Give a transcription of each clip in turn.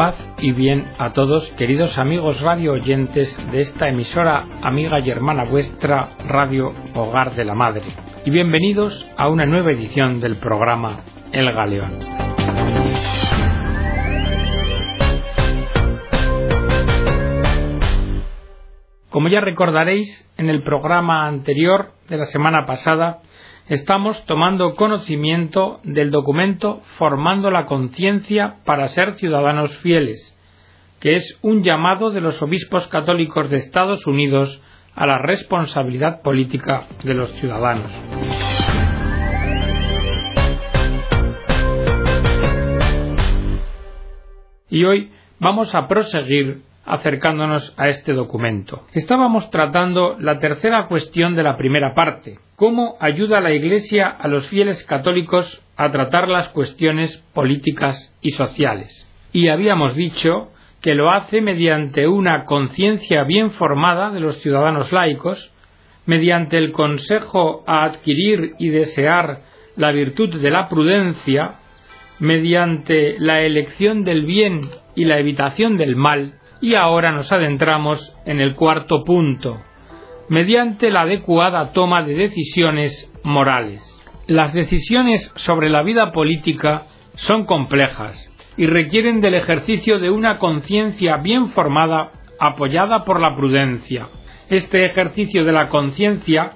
Paz y bien a todos, queridos amigos radio oyentes de esta emisora amiga y hermana vuestra, Radio Hogar de la Madre. Y bienvenidos a una nueva edición del programa El Galeón. Como ya recordaréis, en el programa anterior de la semana pasada estamos tomando conocimiento del documento Formando la conciencia para ser ciudadanos fieles, que es un llamado de los obispos católicos de Estados Unidos a la responsabilidad política de los ciudadanos. Y hoy vamos a proseguir acercándonos a este documento. Estábamos tratando la tercera cuestión de la primera parte, cómo ayuda la Iglesia a los fieles católicos a tratar las cuestiones políticas y sociales. Y habíamos dicho que lo hace mediante una conciencia bien formada de los ciudadanos laicos, mediante el consejo a adquirir y desear la virtud de la prudencia, mediante la elección del bien y la evitación del mal, y ahora nos adentramos en el cuarto punto, mediante la adecuada toma de decisiones morales. Las decisiones sobre la vida política son complejas y requieren del ejercicio de una conciencia bien formada apoyada por la prudencia. Este ejercicio de la conciencia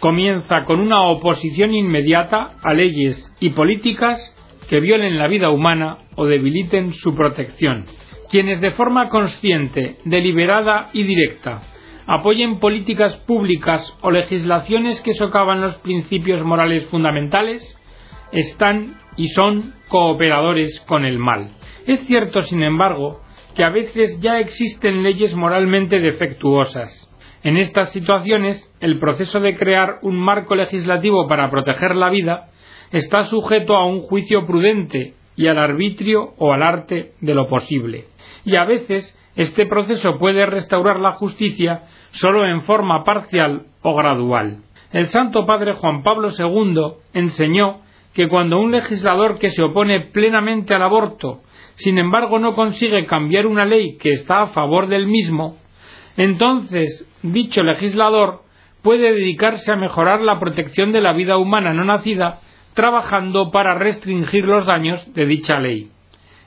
comienza con una oposición inmediata a leyes y políticas que violen la vida humana o debiliten su protección quienes de forma consciente, deliberada y directa apoyen políticas públicas o legislaciones que socavan los principios morales fundamentales, están y son cooperadores con el mal. Es cierto, sin embargo, que a veces ya existen leyes moralmente defectuosas. En estas situaciones, el proceso de crear un marco legislativo para proteger la vida está sujeto a un juicio prudente y al arbitrio o al arte de lo posible y a veces este proceso puede restaurar la justicia solo en forma parcial o gradual. El Santo Padre Juan Pablo II enseñó que cuando un legislador que se opone plenamente al aborto, sin embargo no consigue cambiar una ley que está a favor del mismo, entonces dicho legislador puede dedicarse a mejorar la protección de la vida humana no nacida trabajando para restringir los daños de dicha ley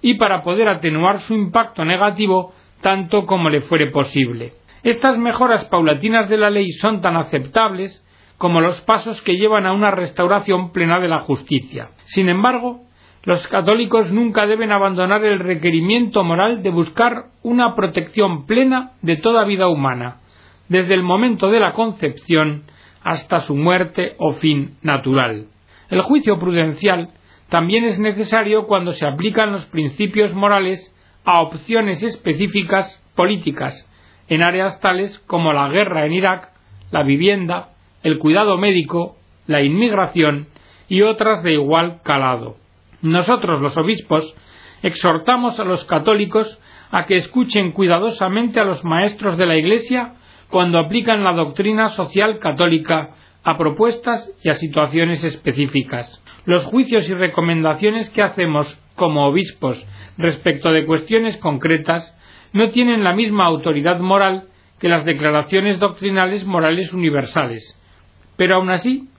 y para poder atenuar su impacto negativo tanto como le fuere posible. Estas mejoras paulatinas de la ley son tan aceptables como los pasos que llevan a una restauración plena de la justicia. Sin embargo, los católicos nunca deben abandonar el requerimiento moral de buscar una protección plena de toda vida humana, desde el momento de la concepción hasta su muerte o fin natural. El juicio prudencial también es necesario cuando se aplican los principios morales a opciones específicas políticas en áreas tales como la guerra en Irak, la vivienda, el cuidado médico, la inmigración y otras de igual calado. Nosotros los obispos exhortamos a los católicos a que escuchen cuidadosamente a los maestros de la Iglesia cuando aplican la doctrina social católica a propuestas y a situaciones específicas los juicios y recomendaciones que hacemos como obispos respecto de cuestiones concretas no tienen la misma autoridad moral que las declaraciones doctrinales morales universales. Pero aun así,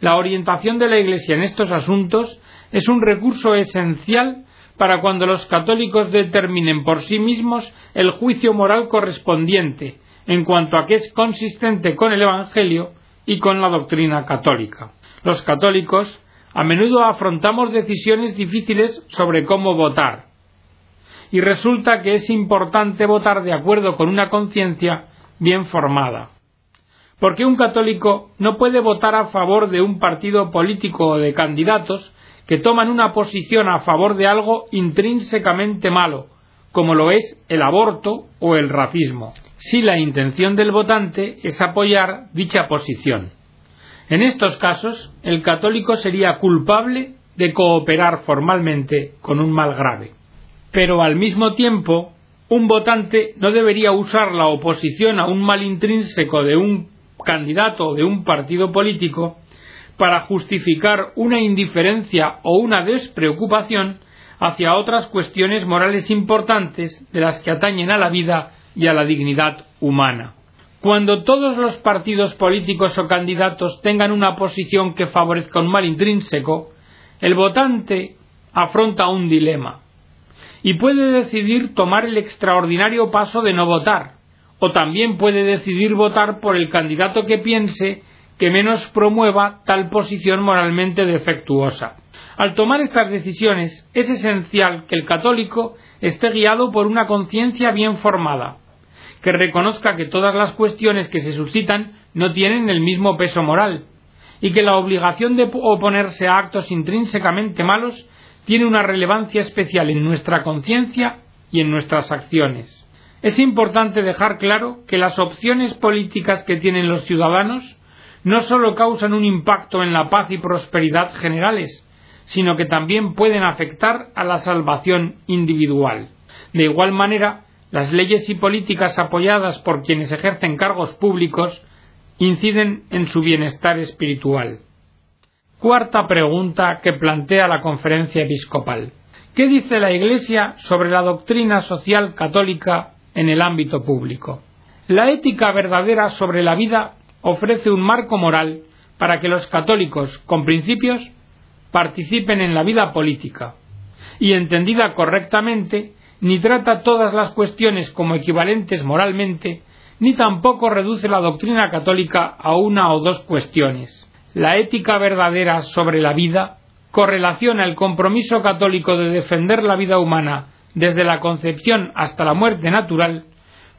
la orientación de la Iglesia en estos asuntos es un recurso esencial para cuando los católicos determinen por sí mismos el juicio moral correspondiente en cuanto a que es consistente con el Evangelio y con la doctrina católica. Los católicos a menudo afrontamos decisiones difíciles sobre cómo votar. Y resulta que es importante votar de acuerdo con una conciencia bien formada. Porque un católico no puede votar a favor de un partido político o de candidatos que toman una posición a favor de algo intrínsecamente malo, como lo es el aborto o el racismo, si la intención del votante es apoyar dicha posición. En estos casos, el católico sería culpable de cooperar formalmente con un mal grave. Pero al mismo tiempo, un votante no debería usar la oposición a un mal intrínseco de un candidato o de un partido político para justificar una indiferencia o una despreocupación hacia otras cuestiones morales importantes de las que atañen a la vida y a la dignidad humana. Cuando todos los partidos políticos o candidatos tengan una posición que favorezca un mal intrínseco, el votante afronta un dilema y puede decidir tomar el extraordinario paso de no votar, o también puede decidir votar por el candidato que piense que menos promueva tal posición moralmente defectuosa. Al tomar estas decisiones es esencial que el católico esté guiado por una conciencia bien formada, que reconozca que todas las cuestiones que se suscitan no tienen el mismo peso moral, y que la obligación de oponerse a actos intrínsecamente malos tiene una relevancia especial en nuestra conciencia y en nuestras acciones. Es importante dejar claro que las opciones políticas que tienen los ciudadanos no sólo causan un impacto en la paz y prosperidad generales, sino que también pueden afectar a la salvación individual. De igual manera, las leyes y políticas apoyadas por quienes ejercen cargos públicos inciden en su bienestar espiritual. Cuarta pregunta que plantea la conferencia episcopal. ¿Qué dice la Iglesia sobre la doctrina social católica en el ámbito público? La ética verdadera sobre la vida ofrece un marco moral para que los católicos, con principios, participen en la vida política y, entendida correctamente, ni trata todas las cuestiones como equivalentes moralmente, ni tampoco reduce la doctrina católica a una o dos cuestiones. La ética verdadera sobre la vida correlaciona el compromiso católico de defender la vida humana desde la concepción hasta la muerte natural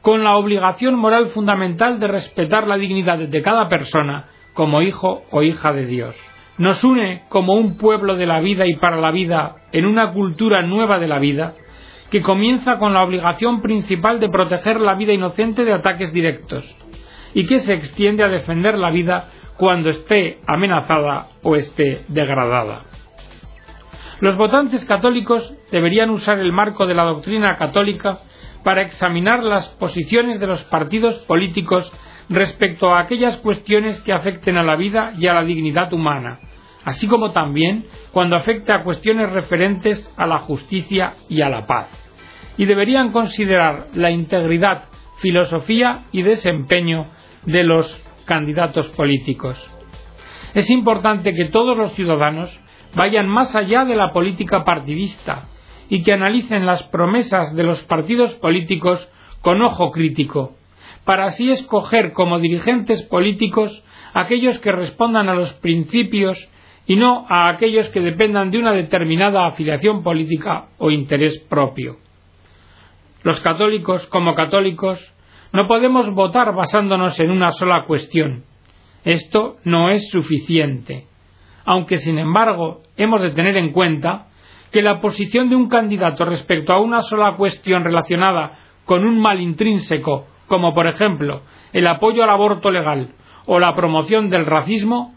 con la obligación moral fundamental de respetar la dignidad de cada persona como hijo o hija de Dios. Nos une como un pueblo de la vida y para la vida en una cultura nueva de la vida que comienza con la obligación principal de proteger la vida inocente de ataques directos y que se extiende a defender la vida cuando esté amenazada o esté degradada. Los votantes católicos deberían usar el marco de la doctrina católica para examinar las posiciones de los partidos políticos respecto a aquellas cuestiones que afecten a la vida y a la dignidad humana, así como también cuando afecte a cuestiones referentes a la justicia y a la paz y deberían considerar la integridad, filosofía y desempeño de los candidatos políticos. Es importante que todos los ciudadanos vayan más allá de la política partidista y que analicen las promesas de los partidos políticos con ojo crítico, para así escoger como dirigentes políticos aquellos que respondan a los principios y no a aquellos que dependan de una determinada afiliación política o interés propio. Los católicos, como católicos, no podemos votar basándonos en una sola cuestión. Esto no es suficiente. Aunque, sin embargo, hemos de tener en cuenta que la posición de un candidato respecto a una sola cuestión relacionada con un mal intrínseco, como por ejemplo el apoyo al aborto legal o la promoción del racismo,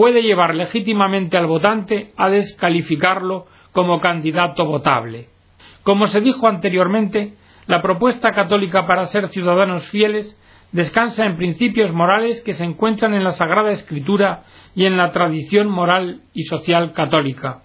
puede llevar legítimamente al votante a descalificarlo como candidato votable. Como se dijo anteriormente, la propuesta católica para ser ciudadanos fieles descansa en principios morales que se encuentran en la Sagrada Escritura y en la tradición moral y social católica,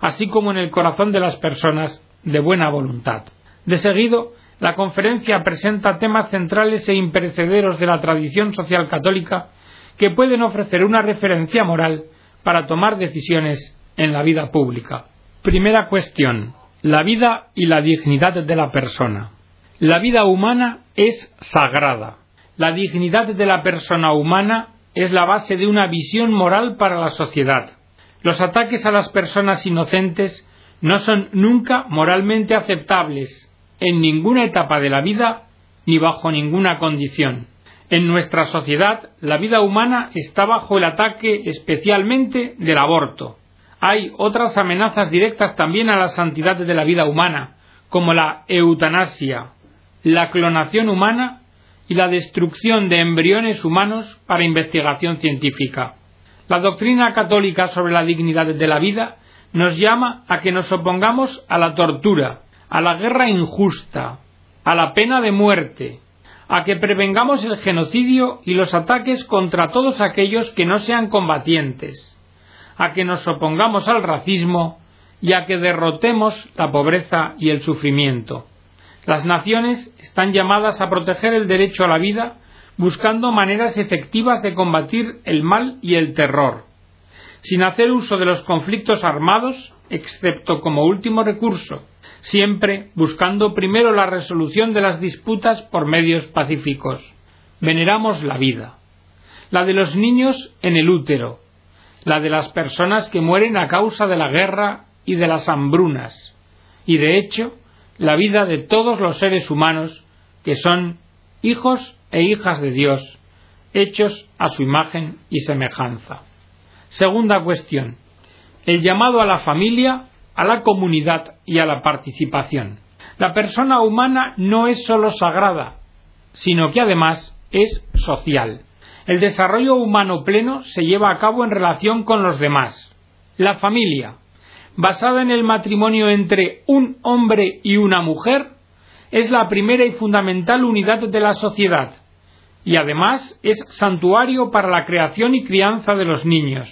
así como en el corazón de las personas de buena voluntad. De seguido, la conferencia presenta temas centrales e imperecederos de la tradición social católica que pueden ofrecer una referencia moral para tomar decisiones en la vida pública. Primera cuestión. La vida y la dignidad de la persona. La vida humana es sagrada. La dignidad de la persona humana es la base de una visión moral para la sociedad. Los ataques a las personas inocentes no son nunca moralmente aceptables en ninguna etapa de la vida ni bajo ninguna condición. En nuestra sociedad la vida humana está bajo el ataque especialmente del aborto. Hay otras amenazas directas también a la santidad de la vida humana, como la eutanasia, la clonación humana y la destrucción de embriones humanos para investigación científica. La doctrina católica sobre la dignidad de la vida nos llama a que nos opongamos a la tortura, a la guerra injusta, a la pena de muerte, a que prevengamos el genocidio y los ataques contra todos aquellos que no sean combatientes, a que nos opongamos al racismo y a que derrotemos la pobreza y el sufrimiento. Las naciones están llamadas a proteger el derecho a la vida buscando maneras efectivas de combatir el mal y el terror, sin hacer uso de los conflictos armados, excepto como último recurso, siempre buscando primero la resolución de las disputas por medios pacíficos. Veneramos la vida, la de los niños en el útero, la de las personas que mueren a causa de la guerra y de las hambrunas, y de hecho, la vida de todos los seres humanos que son hijos e hijas de Dios, hechos a su imagen y semejanza. Segunda cuestión. El llamado a la familia, a la comunidad y a la participación. La persona humana no es sólo sagrada, sino que además es social. El desarrollo humano pleno se lleva a cabo en relación con los demás. La familia, basada en el matrimonio entre un hombre y una mujer, es la primera y fundamental unidad de la sociedad, y además es santuario para la creación y crianza de los niños.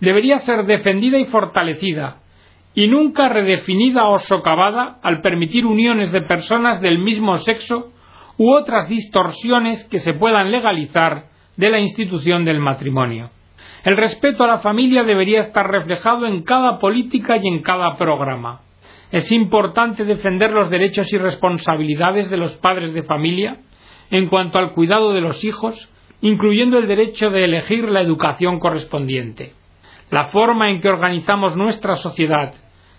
Debería ser defendida y fortalecida, y nunca redefinida o socavada al permitir uniones de personas del mismo sexo u otras distorsiones que se puedan legalizar de la institución del matrimonio. El respeto a la familia debería estar reflejado en cada política y en cada programa. Es importante defender los derechos y responsabilidades de los padres de familia en cuanto al cuidado de los hijos, incluyendo el derecho de elegir la educación correspondiente. La forma en que organizamos nuestra sociedad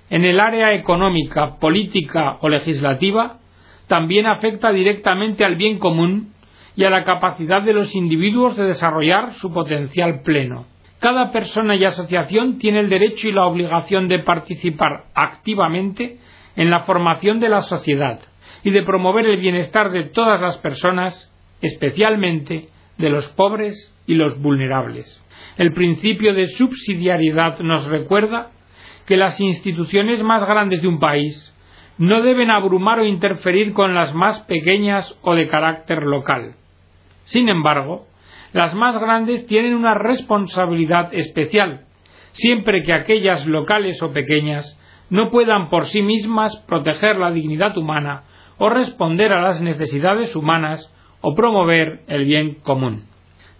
en el área económica, política o legislativa también afecta directamente al bien común y a la capacidad de los individuos de desarrollar su potencial pleno. Cada persona y asociación tiene el derecho y la obligación de participar activamente en la formación de la sociedad y de promover el bienestar de todas las personas, especialmente de los pobres y los vulnerables. El principio de subsidiariedad nos recuerda que las instituciones más grandes de un país no deben abrumar o interferir con las más pequeñas o de carácter local. Sin embargo, las más grandes tienen una responsabilidad especial, siempre que aquellas locales o pequeñas no puedan por sí mismas proteger la dignidad humana o responder a las necesidades humanas o promover el bien común.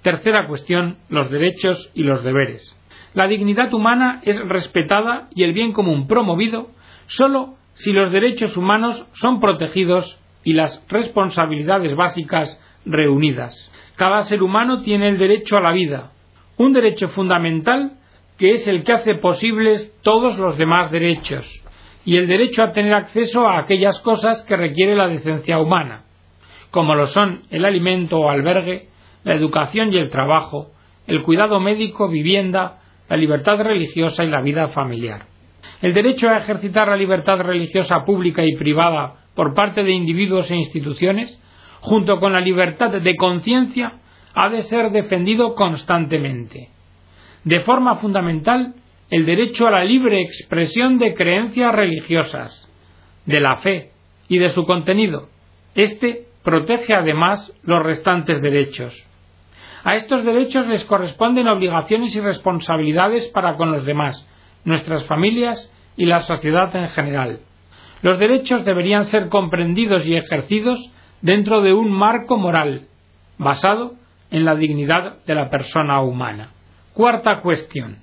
Tercera cuestión, los derechos y los deberes. La dignidad humana es respetada y el bien común promovido sólo si los derechos humanos son protegidos y las responsabilidades básicas reunidas. Cada ser humano tiene el derecho a la vida, un derecho fundamental que es el que hace posibles todos los demás derechos, y el derecho a tener acceso a aquellas cosas que requiere la decencia humana, como lo son el alimento o albergue, la educación y el trabajo, el cuidado médico, vivienda, la libertad religiosa y la vida familiar. El derecho a ejercitar la libertad religiosa pública y privada por parte de individuos e instituciones junto con la libertad de conciencia, ha de ser defendido constantemente. De forma fundamental, el derecho a la libre expresión de creencias religiosas, de la fe y de su contenido. Este protege además los restantes derechos. A estos derechos les corresponden obligaciones y responsabilidades para con los demás, nuestras familias y la sociedad en general. Los derechos deberían ser comprendidos y ejercidos dentro de un marco moral basado en la dignidad de la persona humana. Cuarta cuestión.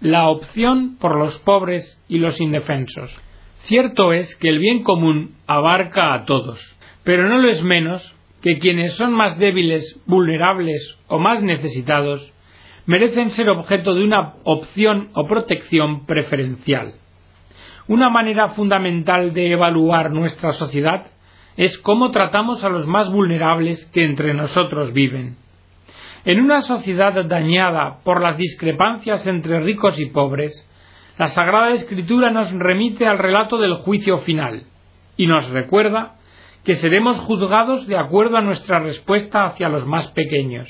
La opción por los pobres y los indefensos. Cierto es que el bien común abarca a todos, pero no lo es menos que quienes son más débiles, vulnerables o más necesitados merecen ser objeto de una opción o protección preferencial. Una manera fundamental de evaluar nuestra sociedad es cómo tratamos a los más vulnerables que entre nosotros viven. En una sociedad dañada por las discrepancias entre ricos y pobres, la Sagrada Escritura nos remite al relato del juicio final y nos recuerda que seremos juzgados de acuerdo a nuestra respuesta hacia los más pequeños.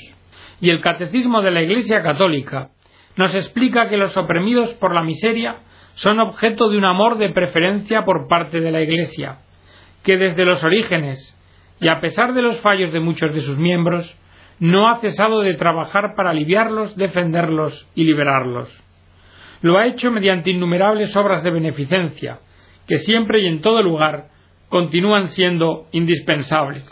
Y el Catecismo de la Iglesia Católica nos explica que los oprimidos por la miseria son objeto de un amor de preferencia por parte de la Iglesia, que desde los orígenes, y a pesar de los fallos de muchos de sus miembros, no ha cesado de trabajar para aliviarlos, defenderlos y liberarlos. Lo ha hecho mediante innumerables obras de beneficencia, que siempre y en todo lugar continúan siendo indispensables.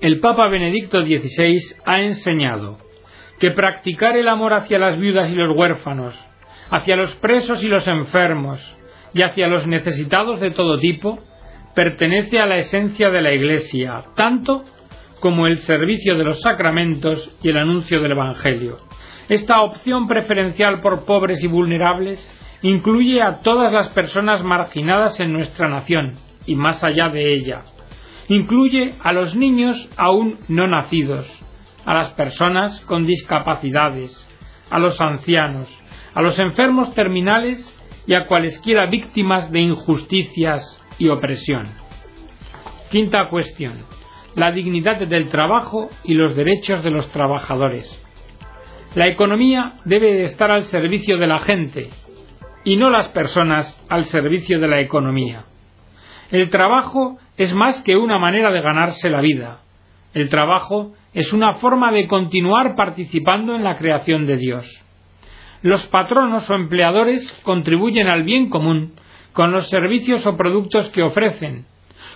El Papa Benedicto XVI ha enseñado que practicar el amor hacia las viudas y los huérfanos, hacia los presos y los enfermos, y hacia los necesitados de todo tipo, pertenece a la esencia de la Iglesia, tanto como el servicio de los sacramentos y el anuncio del Evangelio. Esta opción preferencial por pobres y vulnerables incluye a todas las personas marginadas en nuestra nación y más allá de ella. Incluye a los niños aún no nacidos, a las personas con discapacidades, a los ancianos, a los enfermos terminales y a cualesquiera víctimas de injusticias y opresión. Quinta cuestión. La dignidad del trabajo y los derechos de los trabajadores. La economía debe estar al servicio de la gente y no las personas al servicio de la economía. El trabajo es más que una manera de ganarse la vida. El trabajo es una forma de continuar participando en la creación de Dios. Los patronos o empleadores contribuyen al bien común con los servicios o productos que ofrecen,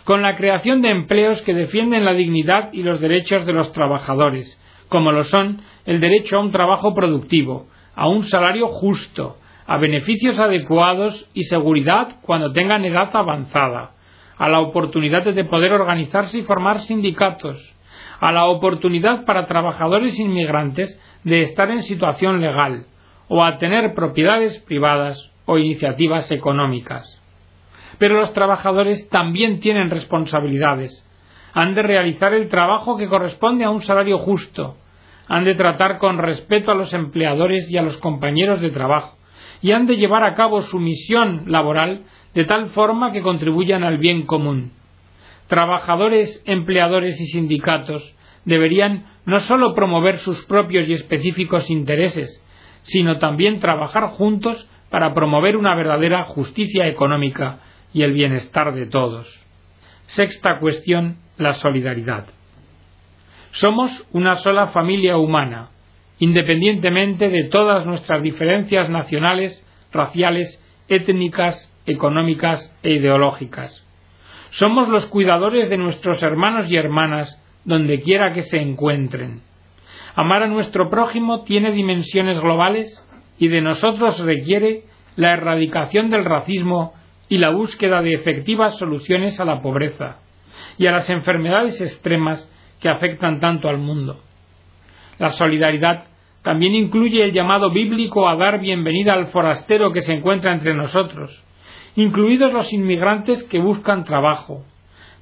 con la creación de empleos que defienden la dignidad y los derechos de los trabajadores, como lo son el derecho a un trabajo productivo, a un salario justo, a beneficios adecuados y seguridad cuando tengan edad avanzada, a la oportunidad de poder organizarse y formar sindicatos, a la oportunidad para trabajadores inmigrantes de estar en situación legal, o a tener propiedades privadas o iniciativas económicas. Pero los trabajadores también tienen responsabilidades. Han de realizar el trabajo que corresponde a un salario justo. Han de tratar con respeto a los empleadores y a los compañeros de trabajo. Y han de llevar a cabo su misión laboral de tal forma que contribuyan al bien común. Trabajadores, empleadores y sindicatos deberían no sólo promover sus propios y específicos intereses, sino también trabajar juntos para promover una verdadera justicia económica y el bienestar de todos. Sexta cuestión, la solidaridad. Somos una sola familia humana, independientemente de todas nuestras diferencias nacionales, raciales, étnicas, económicas e ideológicas. Somos los cuidadores de nuestros hermanos y hermanas donde quiera que se encuentren. Amar a nuestro prójimo tiene dimensiones globales y de nosotros requiere la erradicación del racismo y la búsqueda de efectivas soluciones a la pobreza y a las enfermedades extremas que afectan tanto al mundo. La solidaridad también incluye el llamado bíblico a dar bienvenida al forastero que se encuentra entre nosotros, incluidos los inmigrantes que buscan trabajo,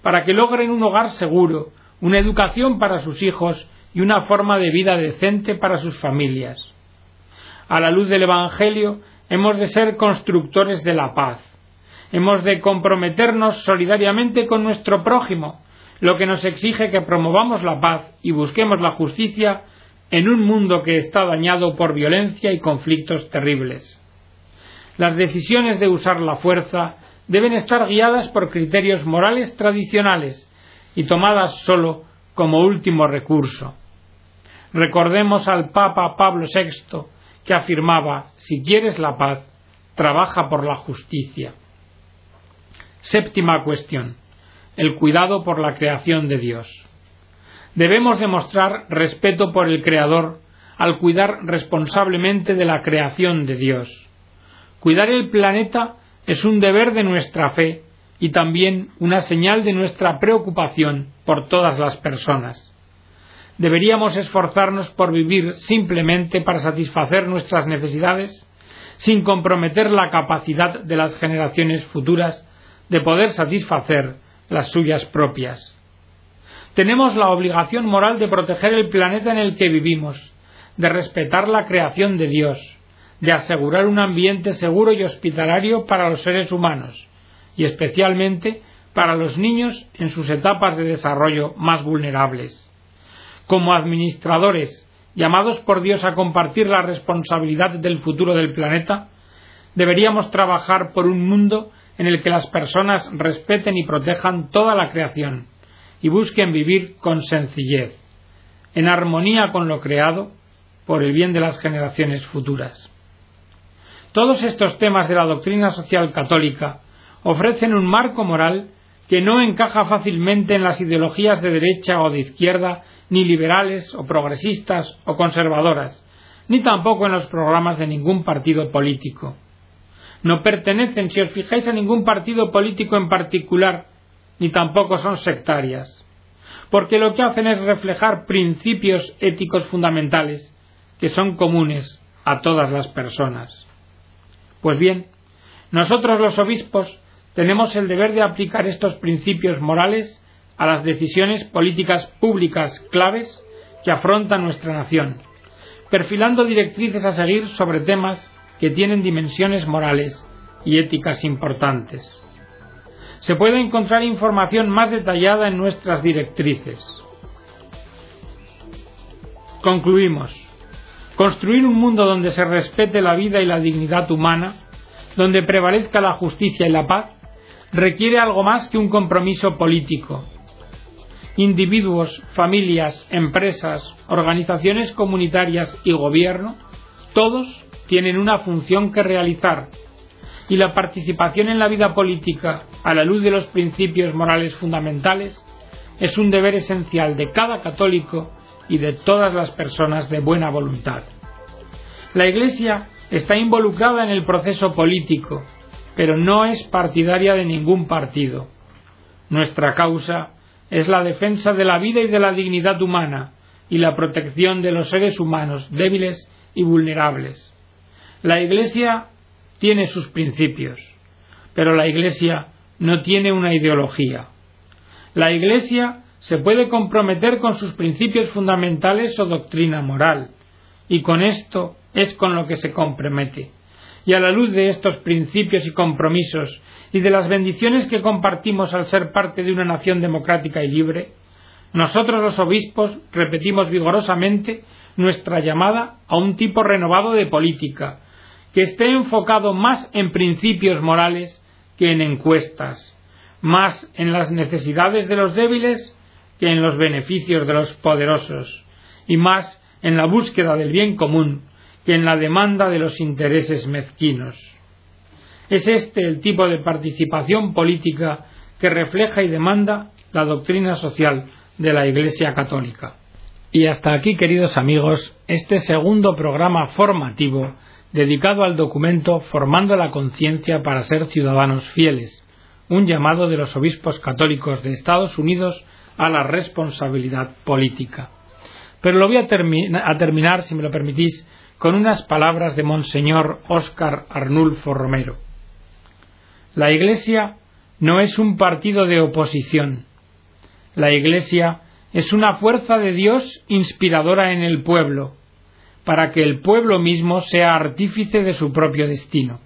para que logren un hogar seguro, una educación para sus hijos y una forma de vida decente para sus familias. A la luz del Evangelio hemos de ser constructores de la paz. Hemos de comprometernos solidariamente con nuestro prójimo, lo que nos exige que promovamos la paz y busquemos la justicia en un mundo que está dañado por violencia y conflictos terribles. Las decisiones de usar la fuerza deben estar guiadas por criterios morales tradicionales y tomadas sólo como último recurso. Recordemos al Papa Pablo VI que afirmaba si quieres la paz, trabaja por la justicia. Séptima cuestión. El cuidado por la creación de Dios. Debemos demostrar respeto por el Creador al cuidar responsablemente de la creación de Dios. Cuidar el planeta es un deber de nuestra fe y también una señal de nuestra preocupación por todas las personas. Deberíamos esforzarnos por vivir simplemente para satisfacer nuestras necesidades, sin comprometer la capacidad de las generaciones futuras de poder satisfacer las suyas propias. Tenemos la obligación moral de proteger el planeta en el que vivimos, de respetar la creación de Dios, de asegurar un ambiente seguro y hospitalario para los seres humanos, y especialmente para los niños en sus etapas de desarrollo más vulnerables. Como administradores llamados por Dios a compartir la responsabilidad del futuro del planeta, deberíamos trabajar por un mundo en el que las personas respeten y protejan toda la creación y busquen vivir con sencillez, en armonía con lo creado, por el bien de las generaciones futuras. Todos estos temas de la doctrina social católica ofrecen un marco moral que no encaja fácilmente en las ideologías de derecha o de izquierda, ni liberales o progresistas o conservadoras, ni tampoco en los programas de ningún partido político. No pertenecen, si os fijáis, a ningún partido político en particular, ni tampoco son sectarias, porque lo que hacen es reflejar principios éticos fundamentales que son comunes a todas las personas. Pues bien, nosotros los obispos tenemos el deber de aplicar estos principios morales a las decisiones políticas públicas claves que afronta nuestra nación, perfilando directrices a seguir sobre temas que tienen dimensiones morales y éticas importantes. Se puede encontrar información más detallada en nuestras directrices. Concluimos. Construir un mundo donde se respete la vida y la dignidad humana, donde prevalezca la justicia y la paz, requiere algo más que un compromiso político. Individuos, familias, empresas, organizaciones comunitarias y gobierno, todos tienen una función que realizar y la participación en la vida política a la luz de los principios morales fundamentales es un deber esencial de cada católico y de todas las personas de buena voluntad. La Iglesia está involucrada en el proceso político pero no es partidaria de ningún partido. Nuestra causa es la defensa de la vida y de la dignidad humana y la protección de los seres humanos débiles y vulnerables. La Iglesia tiene sus principios, pero la Iglesia no tiene una ideología. La Iglesia se puede comprometer con sus principios fundamentales o doctrina moral, y con esto es con lo que se compromete. Y a la luz de estos principios y compromisos y de las bendiciones que compartimos al ser parte de una nación democrática y libre, nosotros los obispos repetimos vigorosamente nuestra llamada a un tipo renovado de política, que esté enfocado más en principios morales que en encuestas, más en las necesidades de los débiles que en los beneficios de los poderosos, y más en la búsqueda del bien común que en la demanda de los intereses mezquinos. Es este el tipo de participación política que refleja y demanda la doctrina social de la Iglesia Católica. Y hasta aquí, queridos amigos, este segundo programa formativo dedicado al documento Formando la conciencia para ser ciudadanos fieles, un llamado de los obispos católicos de Estados Unidos a la responsabilidad política. Pero lo voy a, a terminar, si me lo permitís, con unas palabras de Monseñor Óscar Arnulfo Romero. La Iglesia no es un partido de oposición. La Iglesia es una fuerza de Dios inspiradora en el pueblo, para que el pueblo mismo sea artífice de su propio destino.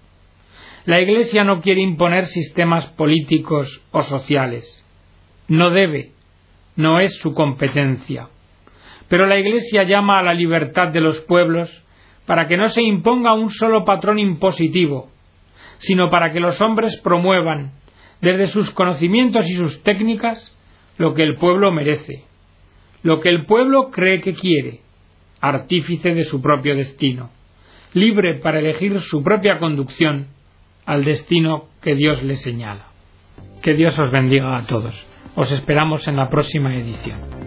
La Iglesia no quiere imponer sistemas políticos o sociales. No debe, no es su competencia. Pero la Iglesia llama a la libertad de los pueblos para que no se imponga un solo patrón impositivo, sino para que los hombres promuevan, desde sus conocimientos y sus técnicas, lo que el pueblo merece, lo que el pueblo cree que quiere, artífice de su propio destino, libre para elegir su propia conducción al destino que Dios le señala. Que Dios os bendiga a todos. Os esperamos en la próxima edición.